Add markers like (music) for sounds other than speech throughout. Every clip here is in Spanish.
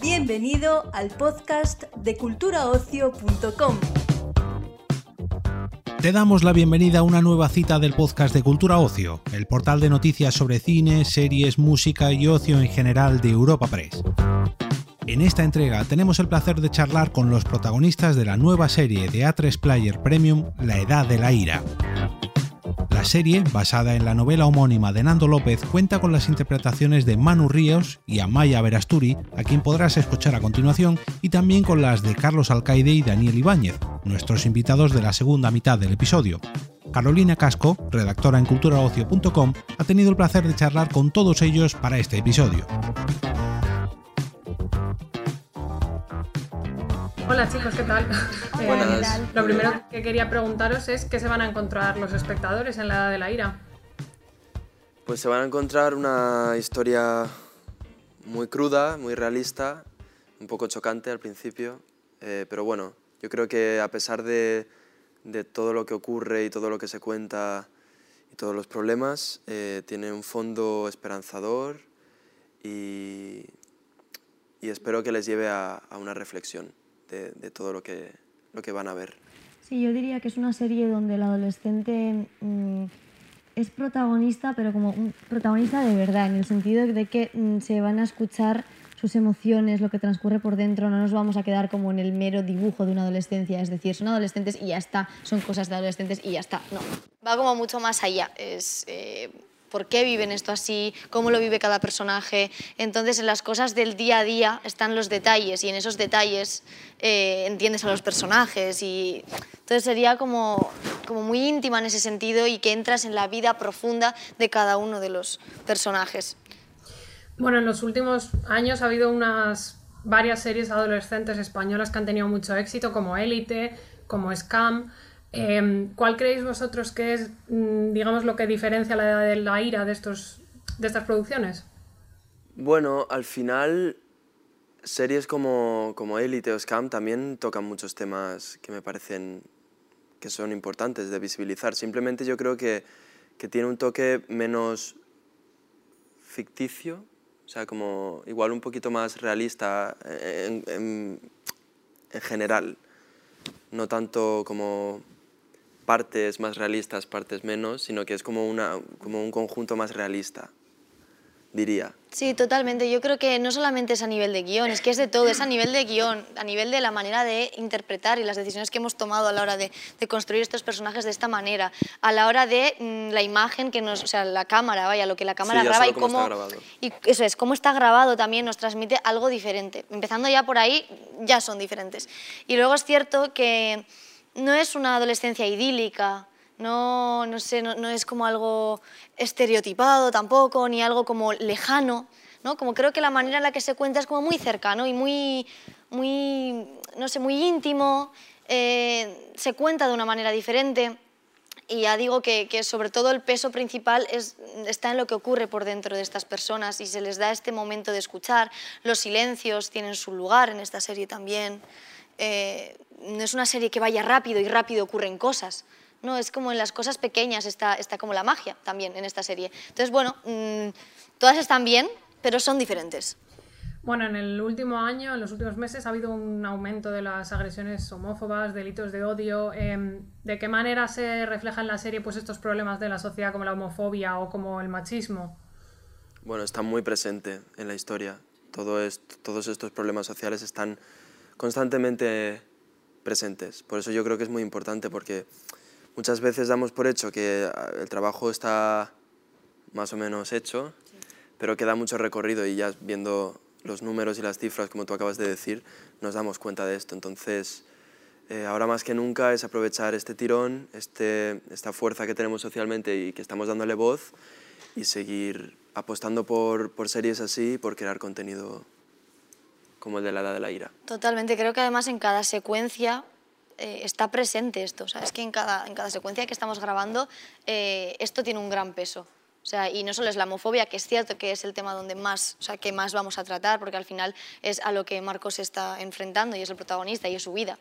Bienvenido al podcast de culturaocio.com. Te damos la bienvenida a una nueva cita del podcast de Cultura Ocio, el portal de noticias sobre cine, series, música y ocio en general de Europa Press. En esta entrega tenemos el placer de charlar con los protagonistas de la nueva serie de A3 Player Premium La Edad de la Ira. La serie, basada en la novela homónima de Nando López, cuenta con las interpretaciones de Manu Ríos y Amaya Verasturi, a quien podrás escuchar a continuación, y también con las de Carlos Alcaide y Daniel Ibáñez, nuestros invitados de la segunda mitad del episodio. Carolina Casco, redactora en culturaocio.com, ha tenido el placer de charlar con todos ellos para este episodio. Hola chicos, ¿qué tal? Buenas. Eh, lo primero que quería preguntaros es qué se van a encontrar los espectadores en la Edad de la Ira. Pues se van a encontrar una historia muy cruda, muy realista, un poco chocante al principio, eh, pero bueno, yo creo que a pesar de, de todo lo que ocurre y todo lo que se cuenta y todos los problemas, eh, tiene un fondo esperanzador y, y espero que les lleve a, a una reflexión de, de todo lo que, lo que van a ver. Sí, yo diría que es una serie donde el adolescente mm, es protagonista, pero como un protagonista de verdad, en el sentido de que mm, se van a escuchar sus emociones, lo que transcurre por dentro, no nos vamos a quedar como en el mero dibujo de una adolescencia, es decir, son adolescentes y ya está, son cosas de adolescentes y ya está, no. va como mucho más allá. Es eh, por qué viven esto así, cómo lo vive cada personaje. Entonces, en las cosas del día a día están los detalles y en esos detalles eh, entiendes a los personajes. Y entonces sería como, como muy íntima en ese sentido y que entras en la vida profunda de cada uno de los personajes. Bueno, en los últimos años ha habido unas varias series adolescentes españolas que han tenido mucho éxito, como Élite, como Scam. Eh, ¿Cuál creéis vosotros que es, mm, digamos, lo que diferencia la de la ira de, estos, de estas producciones? Bueno, al final, series como, como Elite o Scam también tocan muchos temas que me parecen que son importantes de visibilizar. Simplemente yo creo que, que tiene un toque menos ficticio, o sea, como igual un poquito más realista en, en general, no tanto como partes más realistas, partes menos, sino que es como, una, como un conjunto más realista, diría. Sí, totalmente. Yo creo que no solamente es a nivel de guion, es que es de todo, es a nivel de guion, a nivel de la manera de interpretar y las decisiones que hemos tomado a la hora de, de construir estos personajes de esta manera, a la hora de mmm, la imagen que nos, o sea, la cámara, vaya, lo que la cámara Sí, graba y cómo cómo, y eso es, cómo está grabado también nos transmite algo diferente. Empezando ya por ahí, ya son diferentes. Y luego es cierto que no es una adolescencia idílica, no, no sé, no, es como algo estereotipado tampoco, ni algo como lejano, ¿no? Como creo que la manera en la que se cuenta es como muy cercano y muy, muy no sé, muy íntimo, eh, se cuenta de una manera diferente. Y ya digo que, que, sobre todo el peso principal es, está en lo que ocurre por dentro de estas personas y se les da este momento de escuchar. Los silencios tienen su lugar en esta serie también. Eh, no es una serie que vaya rápido y rápido ocurren cosas. No, es como en las cosas pequeñas está, está como la magia también en esta serie. Entonces, bueno, mmm, todas están bien, pero son diferentes. Bueno, en el último año, en los últimos meses, ha habido un aumento de las agresiones homófobas, delitos de odio. Eh, ¿De qué manera se refleja en la serie pues, estos problemas de la sociedad como la homofobia o como el machismo? Bueno, está muy presente en la historia. Todo esto, todos estos problemas sociales están constantemente presentes. Por eso yo creo que es muy importante porque muchas veces damos por hecho que el trabajo está más o menos hecho, pero queda mucho recorrido y ya viendo los números y las cifras, como tú acabas de decir, nos damos cuenta de esto. Entonces, eh, ahora más que nunca es aprovechar este tirón, este, esta fuerza que tenemos socialmente y que estamos dándole voz y seguir apostando por, por series así, por crear contenido como el de la edad de la ira. Totalmente, creo que además en cada secuencia eh, está presente esto, o sea, es que en cada, en cada secuencia que estamos grabando eh, esto tiene un gran peso. O sea, y no solo es la homofobia, que es cierto que es el tema donde más, o sea, que más vamos a tratar, porque al final es a lo que Marcos se está enfrentando y es el protagonista y es su vida.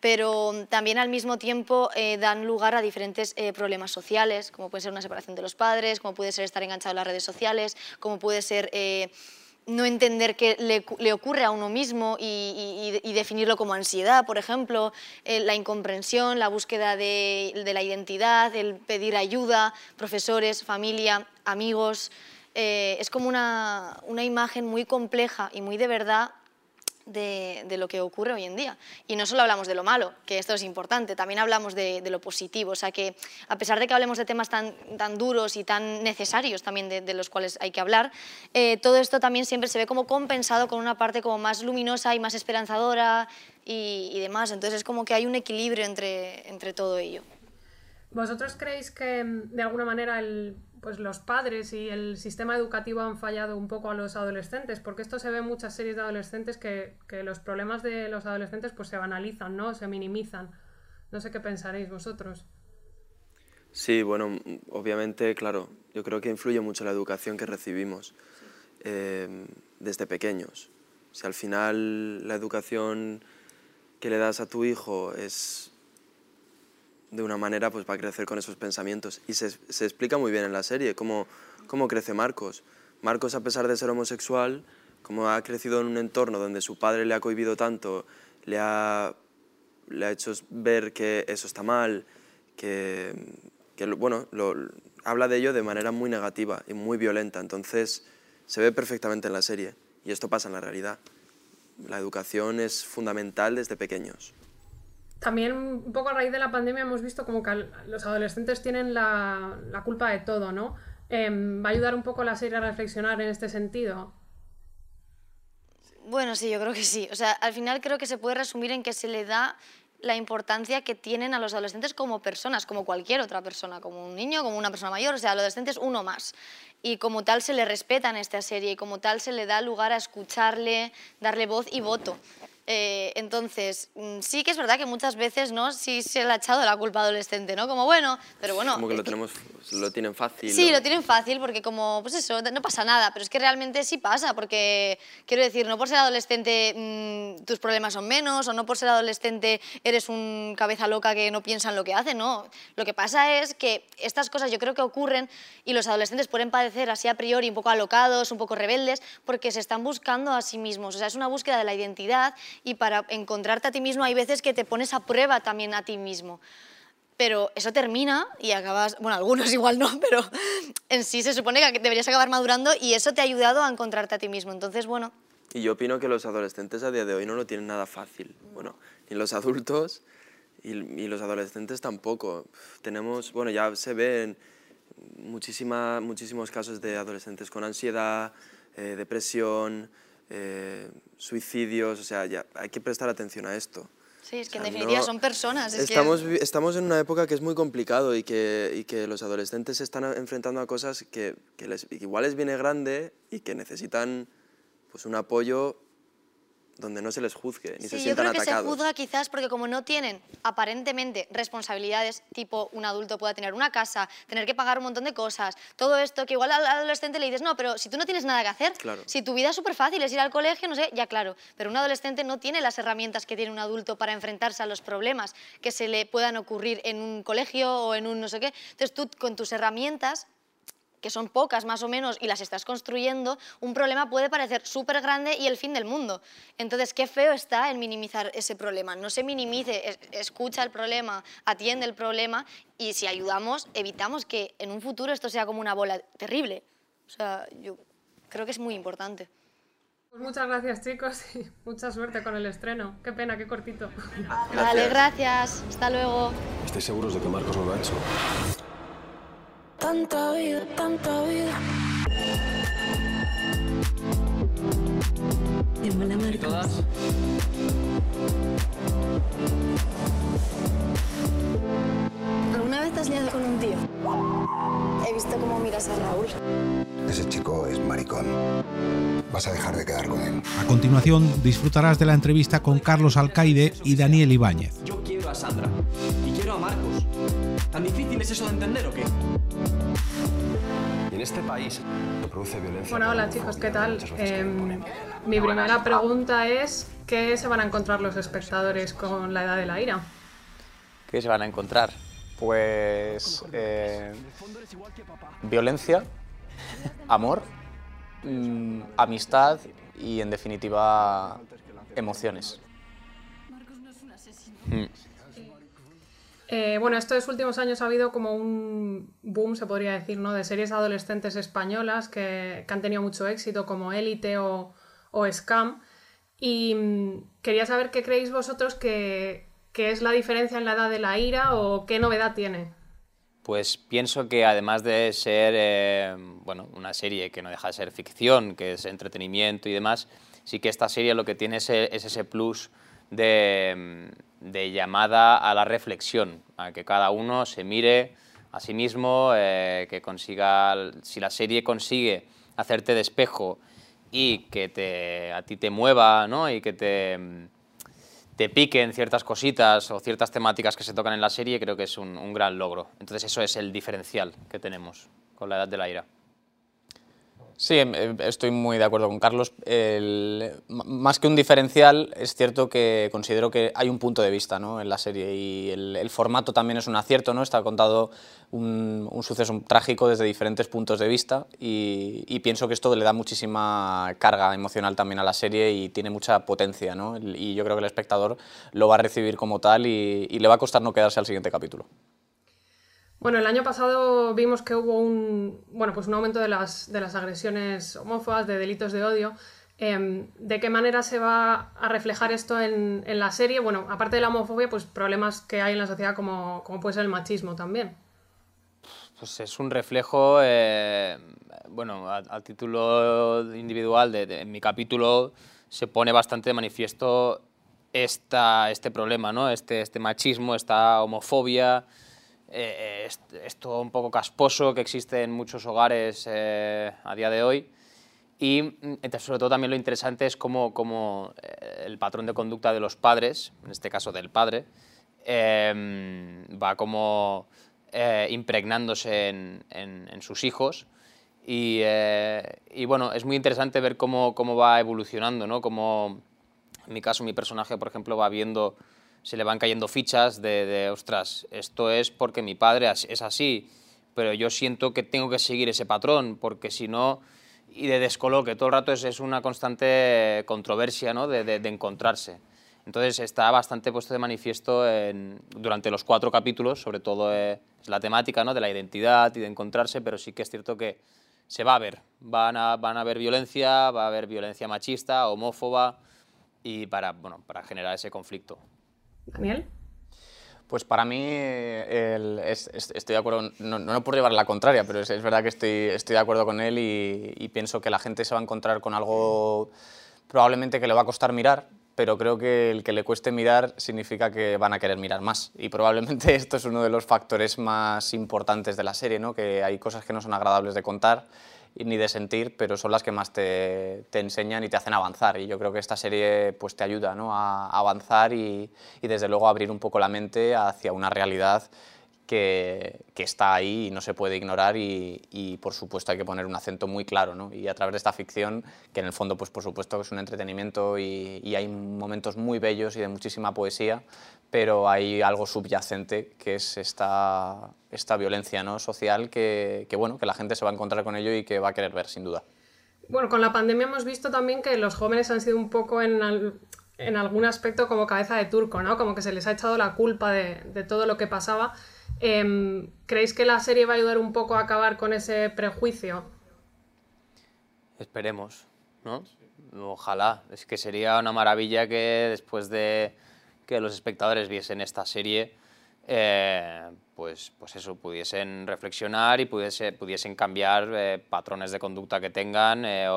pero también al mismo tiempo eh, dan lugar a diferentes problemas sociales, como puede ser una separación de los padres, como puede ser estar enganchado en las redes sociales, como puede ser no entender qué le, ocurre a uno mismo y, definirlo como ansiedad, por ejemplo, la incomprensión, la búsqueda de, la identidad, el pedir ayuda, profesores, familia, amigos. es como una, una imagen muy compleja y muy de verdad de, lo que ocurre hoy en día. Y no solo hablamos de lo malo, que esto es importante, también hablamos de, lo positivo. O sea que, a pesar de que hablemos de temas tan, tan duros y tan necesarios también de, los cuales hay que hablar, eh, todo esto también siempre se ve como compensado con una parte como más luminosa y más esperanzadora y, demás. Entonces es como que hay un equilibrio entre, entre todo ello. ¿Vosotros creéis que de alguna manera el pues los padres y el sistema educativo han fallado un poco a los adolescentes, porque esto se ve en muchas series de adolescentes que, los problemas de los adolescentes pues se banalizan, ¿no? Se minimizan. No sé qué pensaréis vosotros. Sí, bueno, obviamente, claro, yo creo que influye mucho la educación que recibimos eh, desde pequeños. Si al final la educación que le das a tu hijo es de una manera pues va a crecer con esos pensamientos. Y se, se explica muy bien en la serie cómo, cómo crece Marcos. Marcos, a pesar de ser homosexual, como ha crecido en un entorno donde su padre le ha cohibido tanto, le ha, le ha hecho ver que eso está mal, que, que bueno, lo, habla de ello de manera muy negativa y muy violenta. Entonces, se ve perfectamente en la serie. Y esto pasa en la realidad. La educación es fundamental desde pequeños. También un poco a raíz de la pandemia hemos visto como que los adolescentes tienen la, culpa de todo, ¿no? Em, ¿Va a ayudar un poco la serie a reflexionar en este sentido? Bueno, sí, yo creo que sí. O sea, al final creo que se puede resumir en que se le da la importancia que tienen a los adolescentes como personas, como cualquier otra persona, como un niño, como una persona mayor, o sea, adolescente es uno más. Y como tal se le respeta en esta serie y como tal se le da lugar a escucharle, darle voz y voto. Eh, entonces, mm, sí que es verdad que muchas veces, ¿no? Sí se le ha echado la culpa adolescente, ¿no? Como, bueno, pero bueno... Como que lo, tenemos, lo tienen fácil. Sí, lo tienen fácil porque como, pues eso, no pasa nada, pero es que realmente sí pasa, porque quiero decir, no por ser adolescente mm, tus problemas son menos, o no por ser adolescente eres un cabeza loca que no piensa en lo que hace, no. Lo que pasa es que estas cosas yo creo que ocurren y los adolescentes pueden padecer así a priori un poco alocados, un poco rebeldes, porque se están buscando a sí mismos, o sea, es una búsqueda de la identidad y para encontrarte a ti mismo hay veces que te pones a prueba también a ti mismo. Pero eso termina y acabas, bueno, algunos (laughs) igual no, pero en sí se supone que deberías acabar madurando y eso te ha ayudado a encontrarte a ti mismo. Entonces, bueno. Y yo opino que los adolescentes a día de hoy no lo tienen nada fácil. Bueno, ni los adultos y, los adolescentes tampoco. Tenemos, bueno, ya se ven muchísima, muchísimos casos de adolescentes con ansiedad, eh, depresión, eh, suicidios, o sea, ya hay que prestar atención a esto. Sí, es que en definitiva son personas. estamos, estamos en una época que es muy complicado y que, y que los adolescentes se están enfrentando a cosas que, que les, igual les viene grande y que necesitan pues, un apoyo donde no se les juzgue ni se sientan atacados. yo creo que se juzga quizás porque como no tienen aparentemente responsabilidades, tipo un adulto pueda tener una casa, tener que pagar un montón de cosas, todo esto que igual al adolescente le dices, no, pero si tú no tienes nada que hacer, si tu vida es súper fácil, es ir al colegio, no sé, ya claro, pero un adolescente no tiene las herramientas que tiene un adulto para enfrentarse a los problemas que se le puedan ocurrir en un colegio o en un no sé qué. Entonces tú con tus herramientas que son pocas más o menos, y las estás construyendo, un problema puede parecer súper grande y el fin del mundo. Entonces, qué feo está en minimizar ese problema. No se minimice, escucha el problema, atiende el problema y si ayudamos, evitamos que en un futuro esto sea como una bola terrible. O sea, yo creo que es muy importante. Pues muchas gracias chicos y mucha suerte con el estreno. Qué pena, qué cortito. Vale, gracias. Hasta luego. ¿Estáis seguros de que Marcos no lo ha hecho? Tanta vida, tanta vida. Hola, Marcos. ¿Alguna vez te has liado con un tío? He visto cómo miras a Raúl. Ese chico es maricón. Vas a dejar de quedar con él. A continuación disfrutarás de la entrevista con Carlos Alcaide y Daniel Ibáñez. Yo quiero a Sandra y quiero a Marcos. ¿Tan difícil es eso de entender o qué? este país se produce violencia. Bueno, hola chicos, ¿qué tal? Em, mi primera pregunta es, ¿qué se van a encontrar los espectadores con la edad de la ira? ¿Qué se van a encontrar? Pues eh, violencia, amor, mm, amistad y en definitiva emociones. Mm. Eh, bueno, estos últimos años ha habido como un boom, se podría decir, ¿no? De series adolescentes españolas que, han tenido mucho éxito, como Élite o, Scam. Y mm, quería saber qué creéis vosotros que, es la diferencia en la edad de la ira o qué novedad tiene. Pues pienso que además de ser eh, bueno, una serie que no deja de ser ficción, que es entretenimiento y demás, sí que esta serie lo que tiene es ese plus de, llamada a la reflexión, a que cada uno se mire a sí mismo, eh, que consiga, si la serie consigue hacerte de espejo y que te, a ti te mueva ¿no? y que te, te piquen ciertas cositas o ciertas temáticas que se tocan en la serie, creo que es un gran logro. Entonces eso es el diferencial que tenemos con la edad de la ira. Sí, em, em, estoy muy de acuerdo con Carlos. más que un diferencial, es cierto que considero que hay un punto de vista ¿no? en la serie y el, formato también es un acierto, ¿no? está contado un, suceso trágico desde diferentes puntos de vista y, pienso que esto le da muchísima carga emocional también a la serie y tiene mucha potencia ¿no? y yo creo que el espectador lo va a recibir como tal y le va a costar no quedarse al siguiente capítulo. Bueno, el año pasado vimos que hubo un, bueno, pues un aumento de las, de las agresiones homófobas, de delitos de odio. Em, ¿De qué manera se va a reflejar esto en, en, la serie? Bueno, aparte de la homofobia, pues problemas que hay en la sociedad como, como puede ser el machismo también. Pues es un reflejo, eh, bueno, a, título individual, de, en mi capítulo se pone bastante de manifiesto esta, este problema, ¿no? este, este machismo, esta homofobia, eh, esto un poco casposo que existe en muchos hogares eh, a día de hoy. Y mm, sobre todo también lo interesante es cómo, cómo eh, el patrón de conducta de los padres, en este caso del padre, em, va como impregnándose en, sus hijos. Y, bueno, es muy interesante ver cómo, cómo va evolucionando, ¿no? Como en mi caso mi personaje, por ejemplo, va viendo se le van cayendo fichas de, ostras, esto es porque mi padre es así, pero yo siento que tengo que seguir ese patrón, porque si no, y de descoloque, todo el rato es, una constante controversia ¿no? de, encontrarse. Entonces está bastante puesto de manifiesto durante los cuatro capítulos, sobre todo eh, es la temática ¿no? de la identidad y de encontrarse, pero sí que es cierto que se va a ver, van a, van a haber violencia, va a haber violencia machista, homófoba, y para, bueno, para generar ese conflicto. Daniel. Pues para mí estoy de acuerdo, no, no, por llevar la contraria, pero es, verdad que estoy, estoy, de acuerdo con él y, pienso que la gente se va a encontrar con algo probablemente que le va a costar mirar, pero creo que el que le cueste mirar significa que van a querer mirar más. Y probablemente (laughs) esto es uno de los factores más importantes de la serie, ¿no? que hay cosas que no son agradables de contar ni de sentir, pero son las que más te, te, enseñan y te hacen avanzar. Y yo creo que esta serie pues, te ayuda ¿no? a, avanzar y, y, desde luego abrir un poco la mente hacia una realidad que, que está ahí y no se puede ignorar y, y, por supuesto hay que poner un acento muy claro. ¿no? Y a través de esta ficción, que en el fondo pues, por supuesto es un entretenimiento y, y hay momentos muy bellos y de muchísima poesía, pero hay algo subyacente que es esta, esta violencia ¿no? social que, que, bueno, que la gente se va a encontrar con ello y que va a querer ver, sin duda. Bueno, con la pandemia hemos visto también que los jóvenes han sido un poco en, en algún aspecto como cabeza de turco, ¿no? Como que se les ha echado la culpa de, de todo lo que pasaba. Em, ¿Creéis que la serie va a ayudar un poco a acabar con ese prejuicio? Esperemos, ¿no? Ojalá. Es que sería una maravilla que después de que los espectadores viesen esta serie, eh, pues, pues eso, pudiesen reflexionar y pudiese, pudiesen cambiar eh, patrones de conducta que tengan eh,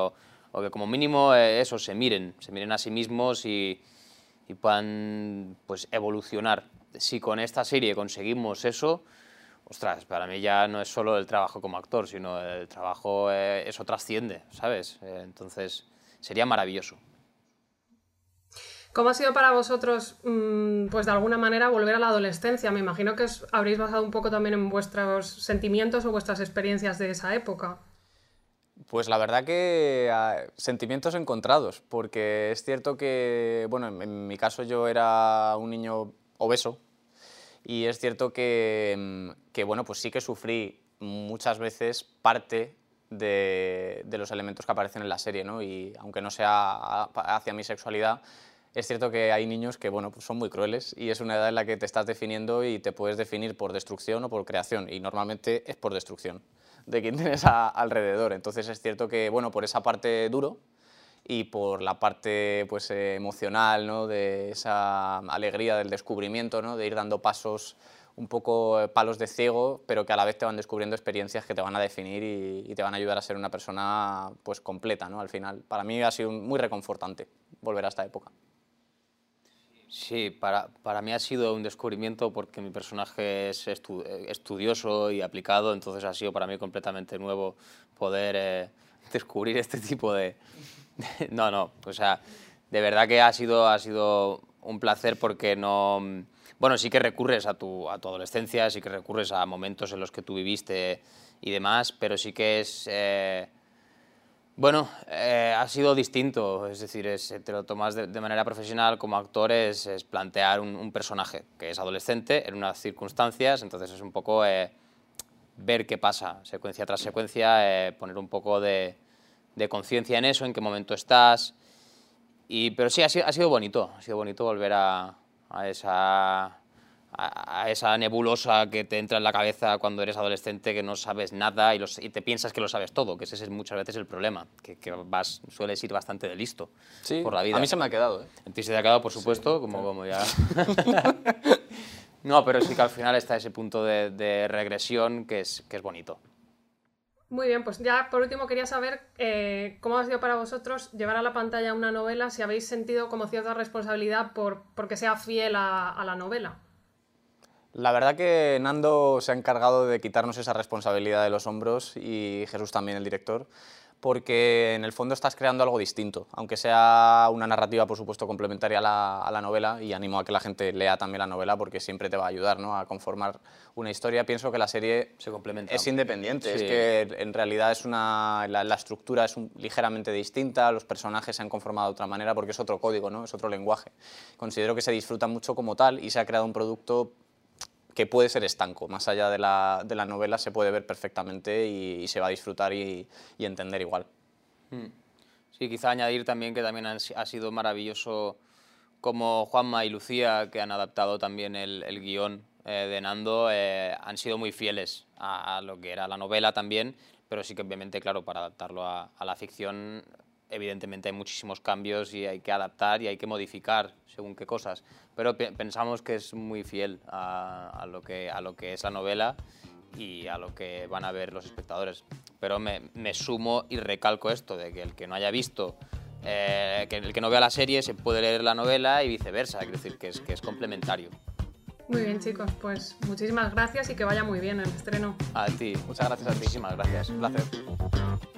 o, que como mínimo eso, se miren, se miren a sí mismos y, puedan pues, evolucionar. Si con esta serie conseguimos eso, ostras, para mí ya no es solo el trabajo como actor, sino el trabajo, eso trasciende, ¿sabes? entonces sería maravilloso. ¿Cómo ha sido para vosotros, mm, pues de alguna manera, volver a la adolescencia? Me imagino que os habréis basado un poco también en vuestros sentimientos o vuestras experiencias de esa época. Pues la verdad que ah, sentimientos encontrados, porque es cierto que, bueno, en, mi caso yo era un niño obeso y es cierto que, mm, que bueno, pues sí que sufrí muchas veces parte de, de, los elementos que aparecen en la serie, ¿no? Y aunque no sea hacia mi sexualidad, es cierto que hay niños que bueno, pues son muy crueles y es una edad en la que te estás definiendo y te puedes definir por destrucción o por creación y normalmente es por destrucción de quien tienes alrededor. Entonces es cierto que bueno, por esa parte duro y por la parte pues, emocional, ¿no? de esa alegría del descubrimiento, ¿no? de ir dando pasos un poco eh, palos de ciego, pero que a la vez te van descubriendo experiencias que te van a definir y, y te van a ayudar a ser una persona pues, completa ¿no? al final. Para mí ha sido muy reconfortante volver a esta época. Sí, para, para, mí ha sido un descubrimiento porque mi personaje es estu estudioso y aplicado, entonces ha sido para mí completamente nuevo poder eh, (laughs) descubrir este tipo de, de, (laughs) No, no, o sea, de verdad que ha sido, ha sido un placer porque no... Bueno, sí que recurres a tu, a tu adolescencia, sí que recurres a momentos en los que tú viviste y demás, pero sí que es... Eh, bueno, eh, ha sido distinto, es decir, es, te lo tomas de, manera profesional como actor, es, plantear un, personaje que es adolescente en unas circunstancias, entonces es un poco eh, ver qué pasa, secuencia tras secuencia, eh, poner un poco de, conciencia en eso, en qué momento estás, y, pero sí, ha sido, bonito, ha sido bonito volver a esa a, esa nebulosa que te entra en la cabeza cuando eres adolescente, que no sabes nada y, los, y te piensas que lo sabes todo, que ese es muchas veces el problema, que, que vas, sueles ir bastante de listo sí, por la vida. A mí se me ha quedado. ¿eh? A ti se te ha quedado, por supuesto, sí, como, como ya... (laughs) no, pero sí que al final está ese punto de, de regresión que es, que es bonito. Muy bien, pues ya por último quería saber eh, cómo ha sido para vosotros llevar a la pantalla una novela, si habéis sentido como cierta responsabilidad por, por que sea fiel a, a la novela. La verdad que Nando se ha encargado de quitarnos esa responsabilidad de los hombros y Jesús también, el director, porque en el fondo estás creando algo distinto, aunque sea una narrativa, por supuesto, complementaria a la, a la, novela, y animo a que la gente lea también la novela porque siempre te va a ayudar ¿no? a conformar una historia. Pienso que la serie Se complementa. es independiente, sí. es que en realidad es una, la, la estructura es un, ligeramente distinta, los personajes se han conformado de otra manera porque es otro código, ¿no? es otro lenguaje. Considero que se disfruta mucho como tal y se ha creado un producto que puede ser estanco, más allá de la, de la novela se puede ver perfectamente y, se va a disfrutar y, entender igual. Hmm. Sí, quizá añadir también que también ha sido maravilloso como Juanma y Lucía, que han adaptado también el, el guion eh, de Nando, eh, han sido muy fieles a, lo que era la novela también, pero sí que obviamente, claro, para adaptarlo a la ficción evidentemente hay muchísimos cambios y hay que adaptar y hay que modificar según qué cosas, pero pe pensamos que es muy fiel a, a, lo que, a lo que es la novela y a lo que van a ver los espectadores. Pero me, me sumo y recalco esto, de que el que no haya visto, eh, que el que no vea la serie se puede leer la novela y viceversa, es decir, que es, que es complementario. Muy bien, chicos, pues muchísimas gracias y que vaya muy bien el estreno. A ti, muchas gracias a ti, muchísimas gracias, un placer.